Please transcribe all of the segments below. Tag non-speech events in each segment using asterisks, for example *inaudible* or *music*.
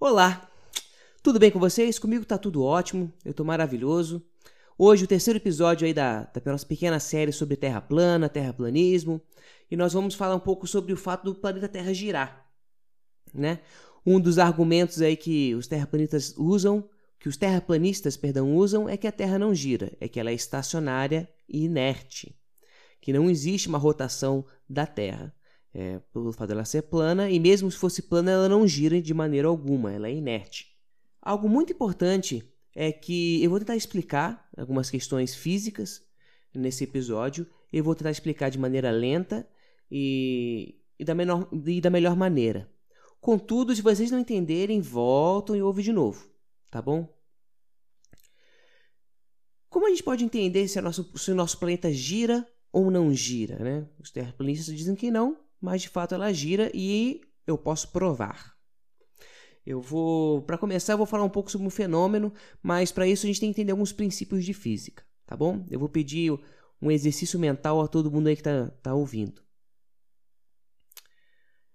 Olá, tudo bem com vocês? Comigo tá tudo ótimo, eu tô maravilhoso. Hoje o terceiro episódio aí da, da nossa pequena série sobre terra plana, terraplanismo, e nós vamos falar um pouco sobre o fato do planeta Terra girar, né? Um dos argumentos aí que os terraplanistas usam, que os terraplanistas, perdão, usam é que a Terra não gira, é que ela é estacionária e inerte, que não existe uma rotação da Terra é, pelo fato dela ser plana, e mesmo se fosse plana, ela não gira de maneira alguma, ela é inerte. Algo muito importante é que eu vou tentar explicar algumas questões físicas nesse episódio, eu vou tentar explicar de maneira lenta e, e, da, menor, e da melhor maneira. Contudo, se vocês não entenderem, voltam e ouvem de novo, tá bom? Como a gente pode entender se, nosso, se o nosso planeta gira ou não gira, né? Os terraplanistas dizem que não, mas de fato ela gira e eu posso provar. Eu vou, para começar, eu vou falar um pouco sobre um fenômeno, mas para isso a gente tem que entender alguns princípios de física, tá bom? Eu vou pedir um exercício mental a todo mundo aí que está tá ouvindo.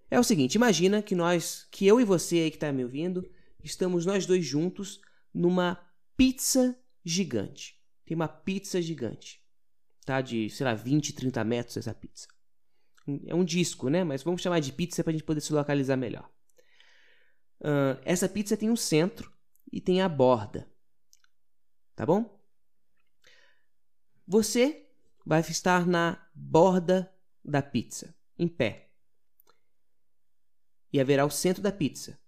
É o seguinte, imagina que nós, que eu e você aí que está me ouvindo, estamos nós dois juntos numa pizza gigante. Tem uma pizza gigante, tá? De, sei lá, 20, 30 metros essa pizza. É um disco, né? Mas vamos chamar de pizza para a gente poder se localizar melhor. Uh, essa pizza tem um centro e tem a borda. Tá bom? Você vai estar na borda da pizza, em pé. E haverá o centro da pizza.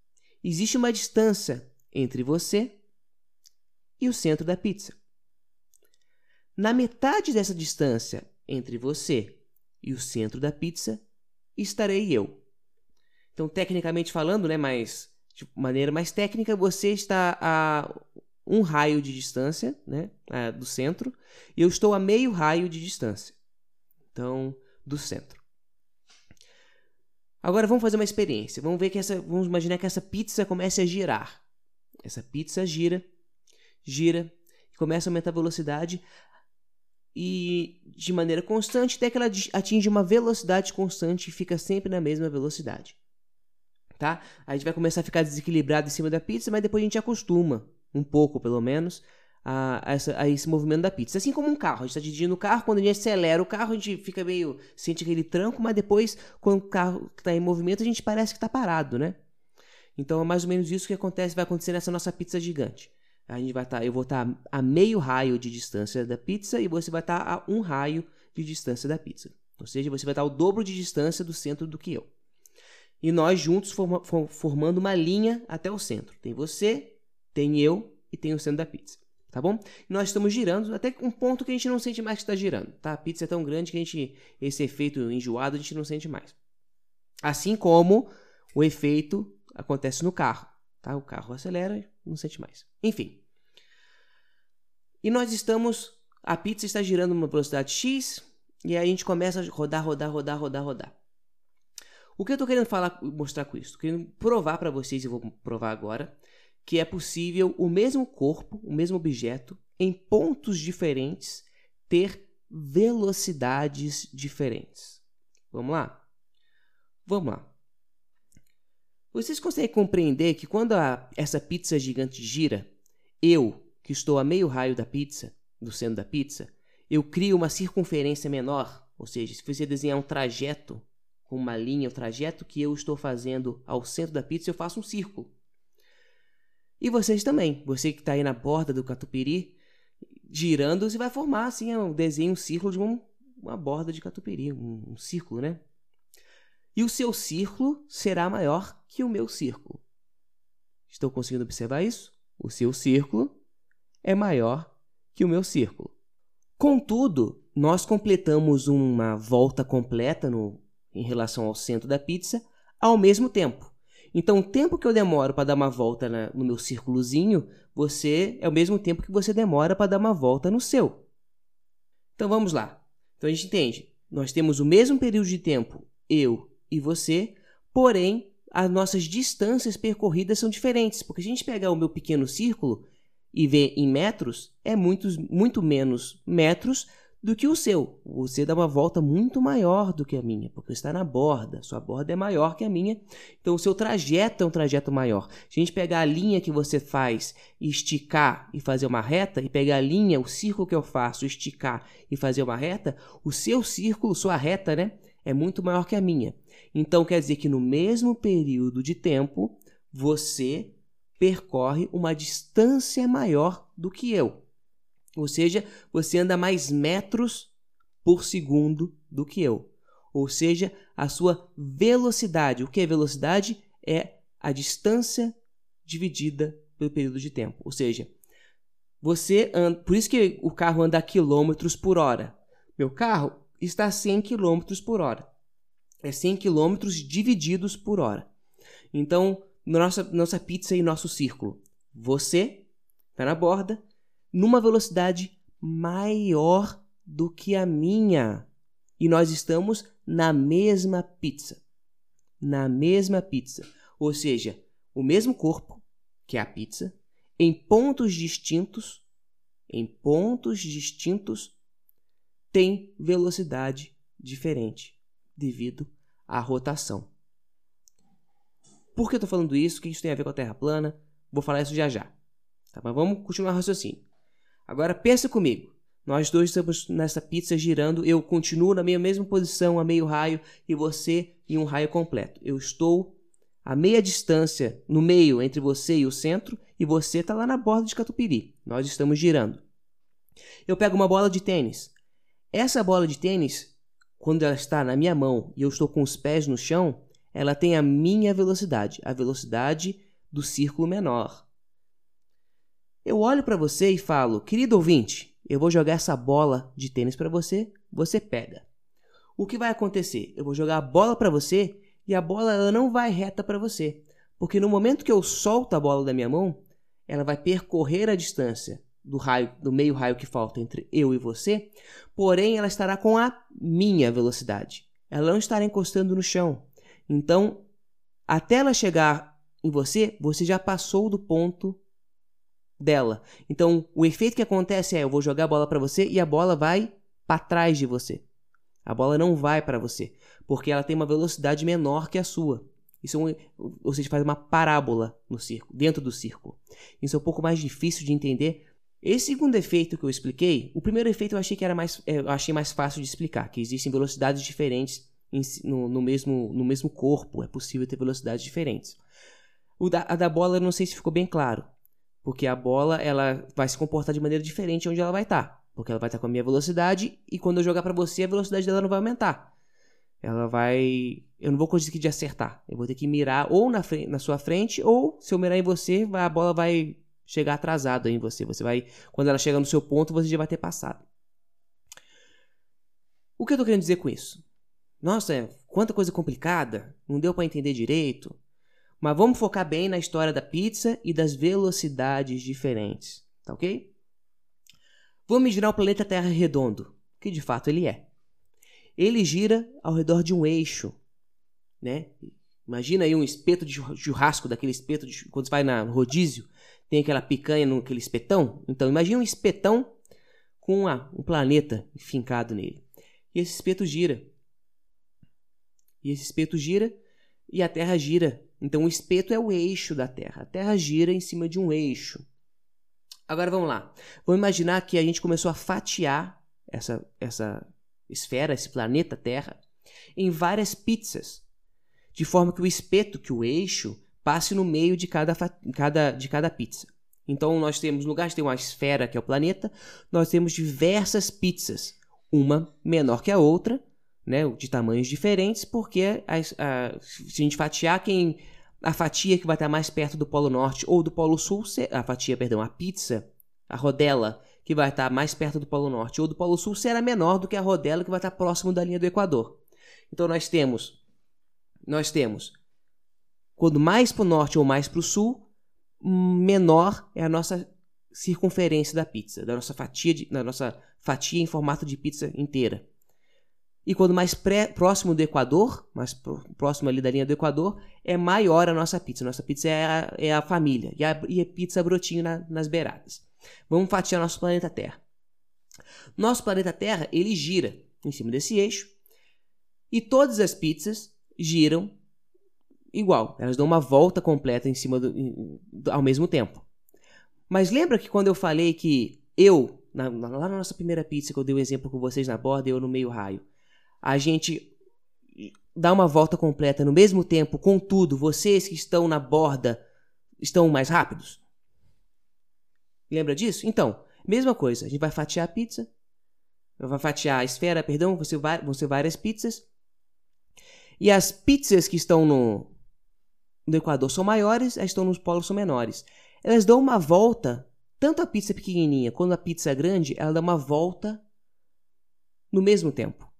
Existe uma distância entre você e o centro da pizza. Na metade dessa distância entre você e o centro da pizza estarei eu. Então, tecnicamente falando, né, mas de maneira mais técnica, você está a um raio de distância, né, do centro, e eu estou a meio raio de distância. Então, do centro. Agora vamos fazer uma experiência. Vamos ver que essa, vamos imaginar que essa pizza comece a girar. Essa pizza gira, gira, começa a aumentar a velocidade e de maneira constante até que ela atinge uma velocidade constante e fica sempre na mesma velocidade. Tá? A gente vai começar a ficar desequilibrado em cima da pizza, mas depois a gente acostuma, um pouco pelo menos, a, essa, a esse movimento da pizza. Assim como um carro, a gente está dirigindo o carro, quando a gente acelera o carro, a gente fica meio. sente aquele tranco, mas depois, quando o carro está em movimento, a gente parece que está parado, né? Então é mais ou menos isso que acontece, vai acontecer nessa nossa pizza gigante. A gente vai estar, tá, eu vou estar tá a meio raio de distância da pizza e você vai estar tá a um raio de distância da pizza. Ou seja, você vai estar o dobro de distância do centro do que eu. E nós juntos forma, formando uma linha até o centro. Tem você, tem eu e tem o centro da pizza. Tá bom? E nós estamos girando até um ponto que a gente não sente mais que está girando. Tá? A pizza é tão grande que a gente, esse efeito enjoado a gente não sente mais. Assim como o efeito acontece no carro. Tá? O carro acelera não sente mais. Enfim. E nós estamos. A pizza está girando numa velocidade X. E aí a gente começa a rodar, rodar, rodar, rodar, rodar. O que eu estou querendo falar, mostrar com isso? Querendo provar para vocês, e vou provar agora, que é possível o mesmo corpo, o mesmo objeto, em pontos diferentes, ter velocidades diferentes. Vamos lá? Vamos lá. Vocês conseguem compreender que quando a, essa pizza gigante gira, eu, que estou a meio raio da pizza, do centro da pizza, eu crio uma circunferência menor, ou seja, se você desenhar um trajeto com uma linha, o trajeto que eu estou fazendo ao centro da pizza, eu faço um círculo. E vocês também, você que está aí na borda do catupiry, girando, você vai formar assim um desenho, um círculo de um, uma borda de catupiry, um, um círculo, né? E o seu círculo será maior que o meu círculo. Estou conseguindo observar isso? O seu círculo é maior que o meu círculo. Contudo, nós completamos uma volta completa no, em relação ao centro da pizza ao mesmo tempo. Então, o tempo que eu demoro para dar uma volta na, no meu círculozinho, você é o mesmo tempo que você demora para dar uma volta no seu. Então, vamos lá. Então, a gente entende. Nós temos o mesmo período de tempo, eu e você, porém as nossas distâncias percorridas são diferentes, porque se a gente pegar o meu pequeno círculo e ver em metros, é muito, muito menos metros do que o seu. Você dá uma volta muito maior do que a minha, porque está na borda. Sua borda é maior que a minha, então o seu trajeto é um trajeto maior. Se a gente pegar a linha que você faz esticar e fazer uma reta, e pegar a linha, o círculo que eu faço, esticar e fazer uma reta, o seu círculo, sua reta, né, é muito maior que a minha. Então quer dizer que no mesmo período de tempo, você percorre uma distância maior do que eu. Ou seja, você anda mais metros por segundo do que eu. Ou seja, a sua velocidade. O que é velocidade? É a distância dividida pelo período de tempo. Ou seja, você anda, por isso que o carro anda a quilômetros por hora. Meu carro está a 100 quilômetros por hora. É 100 quilômetros divididos por hora. Então, nossa, nossa pizza e nosso círculo. Você está na borda, numa velocidade maior do que a minha. E nós estamos na mesma pizza. Na mesma pizza. Ou seja, o mesmo corpo, que é a pizza, em pontos distintos, em pontos distintos, tem velocidade diferente devido à rotação. Por que eu estou falando isso? O que isso tem a ver com a Terra plana? Vou falar isso já já. Tá, mas vamos continuar o raciocínio. Agora pensa comigo. Nós dois estamos nessa pizza girando, eu continuo na minha mesma posição a meio raio e você em um raio completo. Eu estou a meia distância no meio entre você e o centro e você está lá na borda de Catupiri. Nós estamos girando. Eu pego uma bola de tênis. Essa bola de tênis, quando ela está na minha mão e eu estou com os pés no chão, ela tem a minha velocidade, a velocidade do círculo menor. Eu olho para você e falo: querido ouvinte, eu vou jogar essa bola de tênis para você, você pega. O que vai acontecer? Eu vou jogar a bola para você e a bola ela não vai reta para você, porque no momento que eu solto a bola da minha mão, ela vai percorrer a distância do raio, do meio raio que falta entre eu e você, porém ela estará com a minha velocidade. Ela não estará encostando no chão. Então, até ela chegar em você, você já passou do ponto dela. Então, o efeito que acontece é: eu vou jogar a bola para você e a bola vai para trás de você. A bola não vai para você, porque ela tem uma velocidade menor que a sua. Isso é um, ou seja, faz uma parábola no círculo, dentro do círculo. Isso é um pouco mais difícil de entender. Esse segundo efeito que eu expliquei, o primeiro efeito eu achei que era mais, é, eu achei mais fácil de explicar, que existem velocidades diferentes no, no, mesmo, no mesmo corpo, é possível ter velocidades diferentes. O da, a da bola eu não sei se ficou bem claro. Porque a bola ela vai se comportar de maneira diferente onde ela vai estar. Tá. Porque ela vai estar tá com a minha velocidade e quando eu jogar para você, a velocidade dela não vai aumentar. Ela vai. Eu não vou conseguir de acertar. Eu vou ter que mirar ou na, na sua frente, ou se eu mirar em você, a bola vai chegar atrasada em você. Você vai. Quando ela chegar no seu ponto, você já vai ter passado. O que eu tô querendo dizer com isso? Nossa, quanta coisa complicada. Não deu para entender direito. Mas vamos focar bem na história da pizza e das velocidades diferentes, tá ok? Vamos imaginar o planeta Terra redondo, que de fato ele é. Ele gira ao redor de um eixo, né? Imagina aí um espeto de churrasco, daquele espeto de, quando você vai na rodízio, tem aquela picanha naquele espetão. Então imagina um espetão com uma, um planeta fincado nele. E esse espeto gira. E esse espeto gira e a Terra gira então o espeto é o eixo da Terra. A Terra gira em cima de um eixo. Agora vamos lá. Vamos imaginar que a gente começou a fatiar essa, essa esfera, esse planeta Terra, em várias pizzas, de forma que o espeto, que o eixo, passe no meio de cada, cada, de cada pizza. Então nós temos, no lugar de uma esfera que é o planeta, nós temos diversas pizzas, uma menor que a outra, né, de tamanhos diferentes, porque a, a, se a gente fatiar quem a fatia que vai estar mais perto do Polo Norte ou do Polo Sul, a fatia, perdão, a pizza, a rodela que vai estar mais perto do Polo Norte ou do Polo Sul será menor do que a rodela que vai estar próximo da linha do Equador. Então nós temos nós temos quando mais para o norte ou mais para o sul, menor é a nossa circunferência da pizza, da nossa fatia, de, da nossa fatia em formato de pizza inteira. E quando mais pré, próximo do Equador, mais próximo ali da linha do Equador, é maior a nossa pizza. Nossa pizza é a, é a família. E a, e a pizza brotinho na, nas beiradas. Vamos fatiar nosso planeta Terra. Nosso planeta Terra, ele gira em cima desse eixo e todas as pizzas giram igual. Elas dão uma volta completa em cima do, ao mesmo tempo. Mas lembra que quando eu falei que eu, na, lá na nossa primeira pizza que eu dei o um exemplo com vocês na borda e eu no meio raio, a gente dá uma volta completa no mesmo tempo, contudo, vocês que estão na borda estão mais rápidos? Lembra disso? Então, mesma coisa, a gente vai fatiar a pizza, vai fatiar a esfera, perdão, vão ser várias pizzas, e as pizzas que estão no, no Equador são maiores, as estão nos polos são menores. Elas dão uma volta, tanto a pizza pequenininha quanto a pizza grande, ela dá uma volta no mesmo tempo.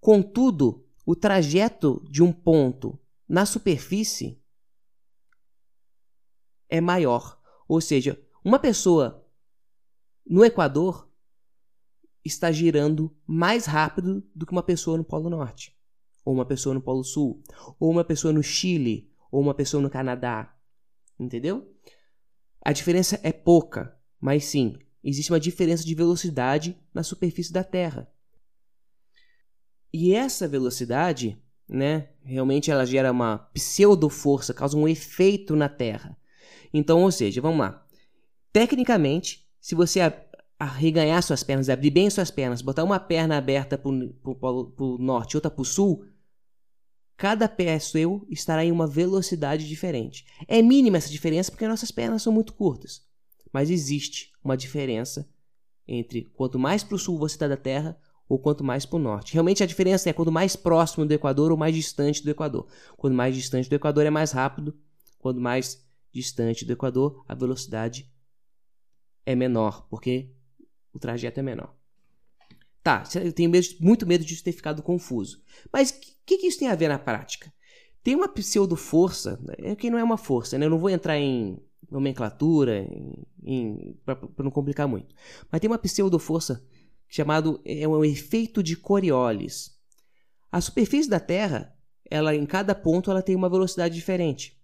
Contudo, o trajeto de um ponto na superfície é maior. Ou seja, uma pessoa no Equador está girando mais rápido do que uma pessoa no Polo Norte, ou uma pessoa no Polo Sul, ou uma pessoa no Chile, ou uma pessoa no Canadá. Entendeu? A diferença é pouca, mas sim, existe uma diferença de velocidade na superfície da Terra. E essa velocidade, né, realmente ela gera uma pseudo-força, causa um efeito na Terra. Então, ou seja, vamos lá. Tecnicamente, se você arreganhar suas pernas, abrir bem suas pernas, botar uma perna aberta para o norte e outra para o sul, cada pé seu estará em uma velocidade diferente. É mínima essa diferença porque nossas pernas são muito curtas. Mas existe uma diferença entre quanto mais para o sul você está da Terra, ou quanto mais para o norte. Realmente a diferença é quanto mais próximo do Equador ou mais distante do Equador. Quanto mais distante do Equador é mais rápido, quanto mais distante do Equador a velocidade é menor, porque o trajeto é menor. Tá, eu tenho medo, muito medo disso ter ficado confuso. Mas o que, que, isso tem a ver na prática? Tem uma pseudo-força, é que não é uma força, né? Eu não vou entrar em nomenclatura, para não complicar muito. Mas tem uma pseudo-força chamado é um efeito de Coriolis. A superfície da Terra, ela em cada ponto ela tem uma velocidade diferente.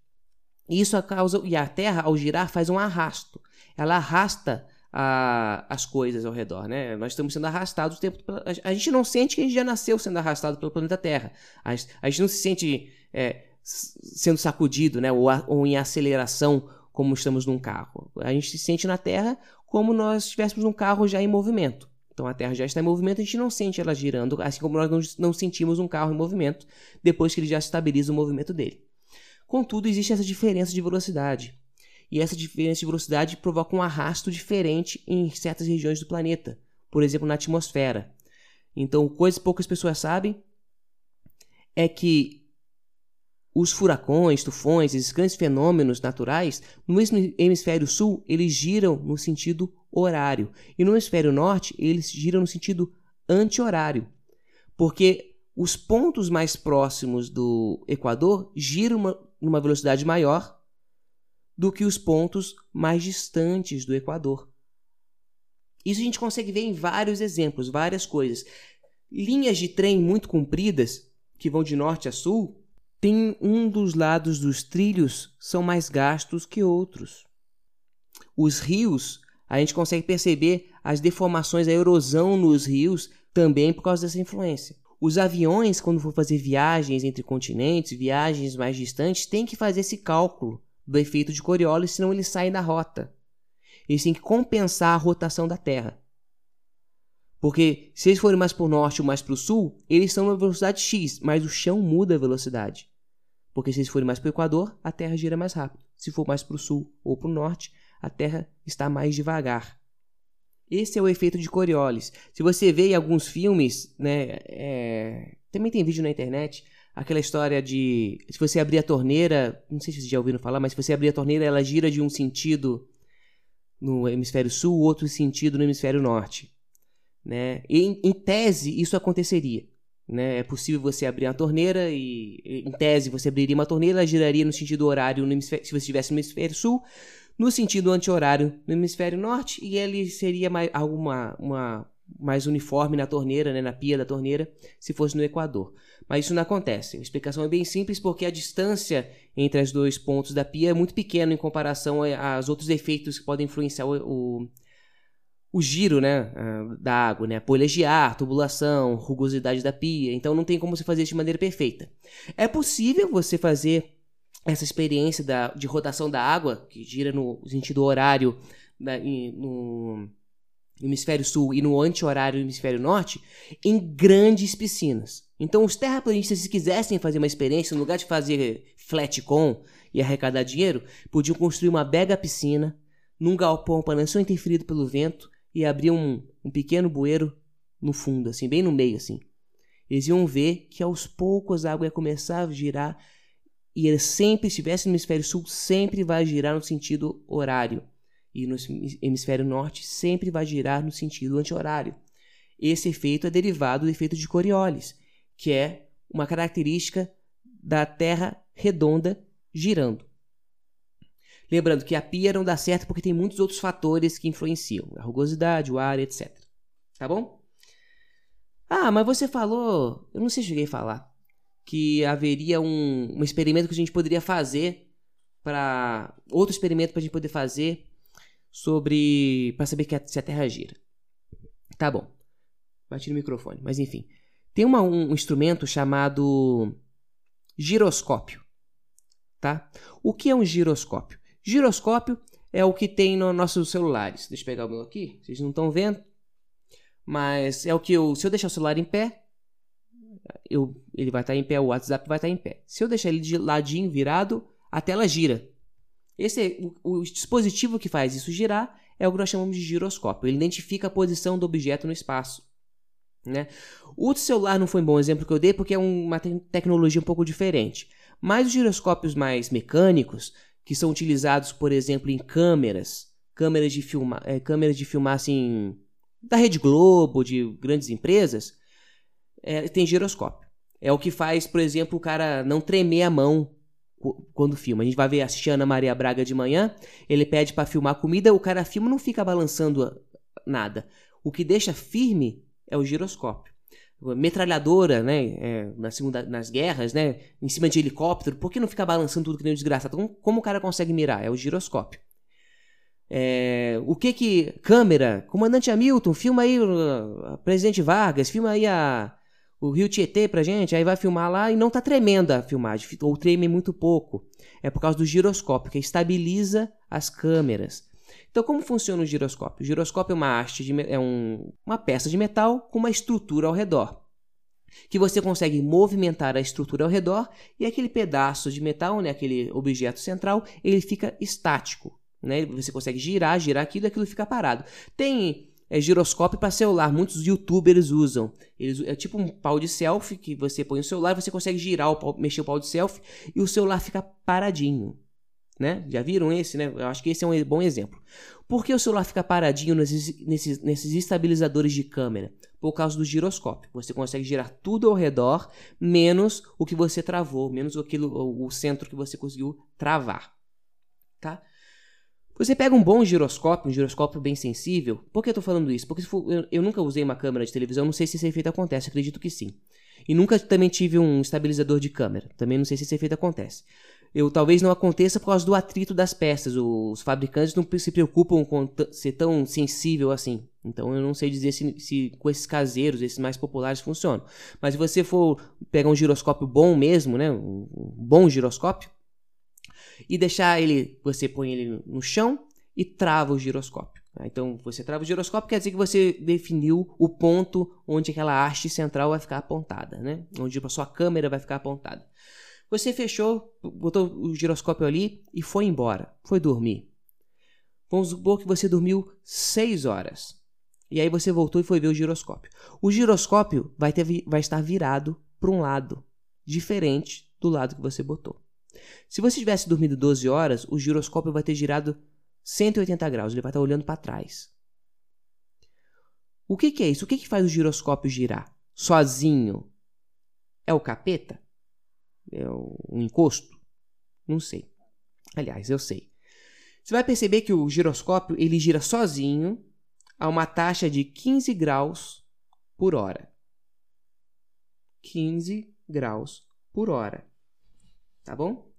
Isso causa e a Terra ao girar faz um arrasto. Ela arrasta a, as coisas ao redor, né? Nós estamos sendo arrastados o tempo a, a gente não sente que a gente já nasceu sendo arrastado pelo planeta Terra. A, a gente não se sente é, sendo sacudido, né? Ou, ou em aceleração como estamos num carro. A gente se sente na Terra como nós estivéssemos num carro já em movimento. Então a Terra já está em movimento, a gente não sente ela girando, assim como nós não, não sentimos um carro em movimento depois que ele já estabiliza o movimento dele. Contudo, existe essa diferença de velocidade. E essa diferença de velocidade provoca um arrasto diferente em certas regiões do planeta, por exemplo, na atmosfera. Então, coisa que poucas pessoas sabem é que os furacões, tufões, esses grandes fenômenos naturais, no hemisfério sul, eles giram no sentido horário. E no hemisfério norte, eles giram no sentido anti-horário. Porque os pontos mais próximos do Equador giram uma, numa velocidade maior do que os pontos mais distantes do Equador. Isso a gente consegue ver em vários exemplos, várias coisas. Linhas de trem muito compridas, que vão de norte a sul, tem um dos lados dos trilhos são mais gastos que outros. Os rios a gente consegue perceber as deformações, a erosão nos rios também por causa dessa influência. Os aviões, quando for fazer viagens entre continentes, viagens mais distantes, têm que fazer esse cálculo do efeito de Coriolis, senão eles saem da rota. Eles têm que compensar a rotação da Terra. Porque se eles forem mais para o norte ou mais para o sul, eles estão na velocidade x, mas o chão muda a velocidade. Porque se eles forem mais para o Equador, a Terra gira mais rápido. Se for mais para o sul ou para o norte, a Terra está mais devagar. Esse é o efeito de Coriolis. Se você vê em alguns filmes, né, é... também tem vídeo na internet, aquela história de se você abrir a torneira, não sei se vocês já ouviram falar, mas se você abrir a torneira, ela gira de um sentido no hemisfério sul, outro sentido no hemisfério norte, né? Em, em tese isso aconteceria, né? É possível você abrir a torneira e, em tese, você abriria uma torneira, ela giraria no sentido horário no se você estivesse no hemisfério sul, no sentido anti-horário no hemisfério norte e ele seria mais, alguma, uma, mais uniforme na torneira, né, na pia da torneira, se fosse no Equador. Mas isso não acontece. A explicação é bem simples porque a distância entre os dois pontos da pia é muito pequena em comparação aos outros efeitos que podem influenciar o, o, o giro né, da água, né? Polhas de ar, tubulação, rugosidade da pia. Então não tem como você fazer isso de maneira perfeita. É possível você fazer essa experiência da, de rotação da água, que gira no sentido horário na, no hemisfério sul e no anti-horário do hemisfério norte, em grandes piscinas. Então os terraplanistas, se quisessem fazer uma experiência, no lugar de fazer flatcom e arrecadar dinheiro, podiam construir uma mega piscina num galpão para não ser interferido pelo vento e abrir um, um pequeno bueiro no fundo, assim, bem no meio, assim. Eles iam ver que aos poucos a água ia começar a girar e ele sempre, se estivesse no hemisfério sul, sempre vai girar no sentido horário. E no hemisfério norte sempre vai girar no sentido anti-horário. Esse efeito é derivado do efeito de Coriolis, que é uma característica da Terra redonda girando. Lembrando que a pia não dá certo porque tem muitos outros fatores que influenciam, a rugosidade, o ar, etc. Tá bom? Ah, mas você falou, eu não sei se cheguei a falar, que haveria um, um experimento que a gente poderia fazer para outro experimento para a gente poder fazer sobre para saber que a, se a Terra gira. Tá bom. Bati no microfone, mas enfim. Tem uma, um instrumento chamado giroscópio, tá? O que é um giroscópio? Giroscópio é o que tem nos nossos celulares. Deixa eu pegar o meu aqui, vocês não estão vendo. Mas é o que eu. Se eu deixar o celular em pé, eu, ele vai estar em pé, o WhatsApp vai estar em pé. Se eu deixar ele de ladinho, virado, a tela gira. Esse é, o, o dispositivo que faz isso girar é o que nós chamamos de giroscópio. Ele identifica a posição do objeto no espaço. Né? O celular não foi um bom exemplo que eu dei porque é uma te tecnologia um pouco diferente. Mas os giroscópios mais mecânicos que são utilizados, por exemplo, em câmeras, câmeras de filmar, é, câmeras de filmar assim da Rede Globo, de grandes empresas, é, tem giroscópio. É o que faz, por exemplo, o cara não tremer a mão quando filma. A gente vai ver a Ana Maria Braga de manhã, ele pede para filmar comida, o cara filma não fica balançando nada. O que deixa firme é o giroscópio metralhadora, né, é, na segunda, nas guerras, né, em cima de helicóptero, por que não ficar balançando tudo que nem um desgraçado? Como, como o cara consegue mirar? É o giroscópio. É, o que que... Câmera, comandante Hamilton, filma aí o presidente Vargas, filma aí a, o Rio Tietê pra gente, aí vai filmar lá e não tá tremendo a filmagem, ou treme muito pouco. É por causa do giroscópio, que estabiliza as câmeras. Então, como funciona o giroscópio? O giroscópio é uma haste de, é um, uma peça de metal com uma estrutura ao redor. Que você consegue movimentar a estrutura ao redor e aquele pedaço de metal, né, aquele objeto central, ele fica estático. Né? Você consegue girar, girar aquilo e aquilo fica parado. Tem é, giroscópio para celular, muitos youtubers usam. Eles, é tipo um pau de selfie que você põe o celular, você consegue girar, o pau, mexer o pau de selfie e o celular fica paradinho né? Já viram esse, né? Eu acho que esse é um bom exemplo. Por que o celular fica paradinho nesses, nesses, nesses estabilizadores de câmera? Por causa do giroscópio. Você consegue girar tudo ao redor, menos o que você travou, menos aquilo, o centro que você conseguiu travar. Tá? Você pega um bom giroscópio, um giroscópio bem sensível. Por que eu estou falando isso? Porque eu, eu, nunca usei uma câmera de televisão, não sei se esse efeito acontece, acredito que sim. E nunca também tive um estabilizador de câmera, também não sei se esse efeito acontece eu talvez não aconteça por causa do atrito das peças. Os fabricantes não se preocupam com ser tão sensível assim. Então eu não sei dizer se, se, com esses caseiros, esses mais populares, funcionam. Mas se você for pegar um giroscópio bom mesmo, né, um, bom giroscópio, e deixar ele, você põe ele no chão e trava o giroscópio. Tá? Então você trava o giroscópio quer dizer que você definiu o ponto onde aquela haste central vai ficar apontada, né? Onde a sua câmera vai ficar apontada. Você fechou, botou o giroscópio ali e foi embora. Foi dormir. Vamos supor que você dormiu 6 horas. E aí você voltou e foi ver o giroscópio. O giroscópio vai, ter, vai estar virado para um lado, diferente do lado que você botou. Se você tivesse dormido 12 horas, o giroscópio vai ter girado 180 graus, ele vai estar olhando para trás. O que, que, é isso? O que, que faz o giroscópio girar? Sozinho? É o capeta? É um encosto? Não sei. Aliás, eu sei. Você vai perceber que o giroscópio ele gira sozinho a uma taxa de 15 graus por hora. 15 graus por hora. Tá bom?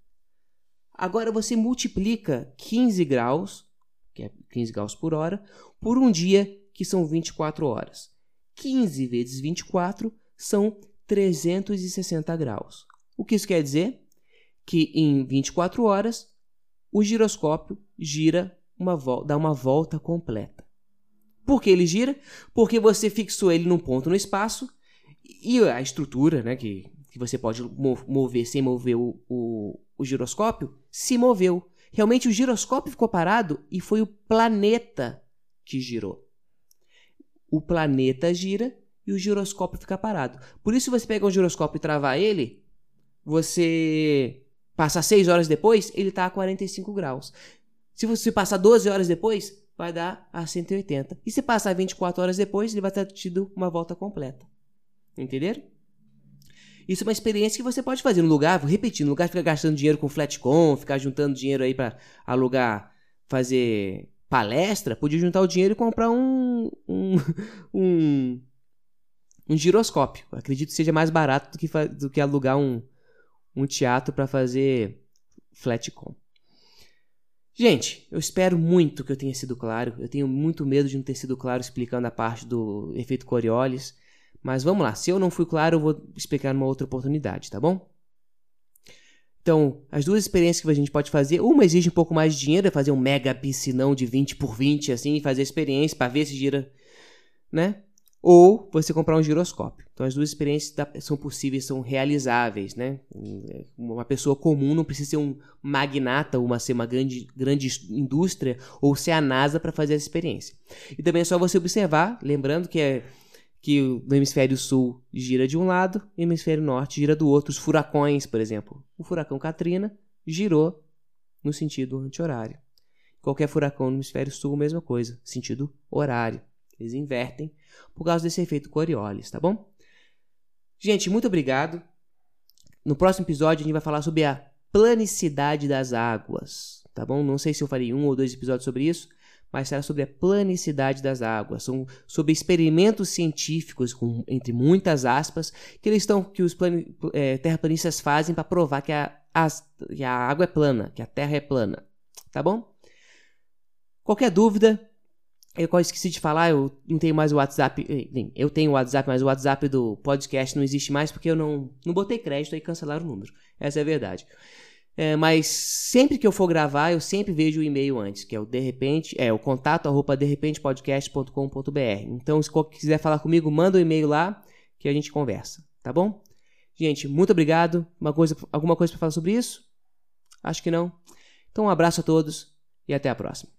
Agora você multiplica 15 graus, que é 15 graus por hora, por um dia que são 24 horas. 15 vezes 24 são 360 graus. O que isso quer dizer? Que em 24 horas o giroscópio gira uma dá uma volta completa. Por que ele gira? Porque você fixou ele num ponto no espaço e a estrutura, né, que, que você pode mover sem mover o, o, o giroscópio, se moveu. Realmente o giroscópio ficou parado e foi o planeta que girou. O planeta gira e o giroscópio fica parado. Por isso, se você pegar um giroscópio e travar ele, você passar 6 horas depois, ele está a 45 graus. Se você passar 12 horas depois, vai dar a 180. E se passar 24 horas depois, ele vai ter tido uma volta completa. Entenderam? Isso é uma experiência que você pode fazer no lugar, vou repetir, no lugar de ficar gastando dinheiro com flatcom, ficar juntando dinheiro aí para alugar, fazer palestra, podia juntar o dinheiro e comprar um, um, *laughs* um, um giroscópio. acredito que seja mais barato do que, do que alugar um, um teatro para fazer flatcom. Gente, eu espero muito que eu tenha sido claro. Eu tenho muito medo de não ter sido claro explicando a parte do efeito Coriolis. Mas vamos lá, se eu não fui claro, eu vou explicar numa outra oportunidade, tá bom? Então, as duas experiências que a gente pode fazer, uma exige um pouco mais de dinheiro, é fazer um mega piscinão de 20 por 20, assim, e fazer a experiência para ver se gira, né? ou você comprar um giroscópio. Então as duas experiências são possíveis, são realizáveis, né? Uma pessoa comum não precisa ser um magnata uma, ser uma grande, grande indústria ou ser a NASA para fazer essa experiência. E também é só você observar, lembrando que é que no hemisfério sul gira de um lado e o hemisfério norte gira do outro. Os furacões, por exemplo. O furacão Katrina girou no sentido anti-horário. Qualquer furacão no hemisfério sul, mesma coisa, sentido horário. Eles invertem por causa desse efeito Coriolis, tá bom? Gente, muito obrigado. No próximo episódio a gente vai falar sobre a planicidade das águas, tá bom? Não sei se eu farei um ou dois episódios sobre isso, mas será sobre a planicidade das águas, são sobre experimentos científicos com, entre muitas aspas que eles estão que os é, terraplanistas fazem para provar que a, a, que a água é plana, que a Terra é plana, tá bom? Qualquer dúvida, eu quase esqueci de falar, eu não tenho mais o WhatsApp. Eh, eu tenho o WhatsApp, mas o WhatsApp do podcast não existe mais porque eu não, não botei crédito e cancelaram o número. Essa é a verdade. É, mas sempre que eu for gravar, eu sempre vejo o e-mail antes, que é o de repente, é o contato arroba derrepentepodcast.com.br. Então, se quiser falar comigo, manda o um e-mail lá que a gente conversa, tá bom? Gente, muito obrigado. Uma coisa, alguma coisa para falar sobre isso? Acho que não. Então, um abraço a todos e até a próxima.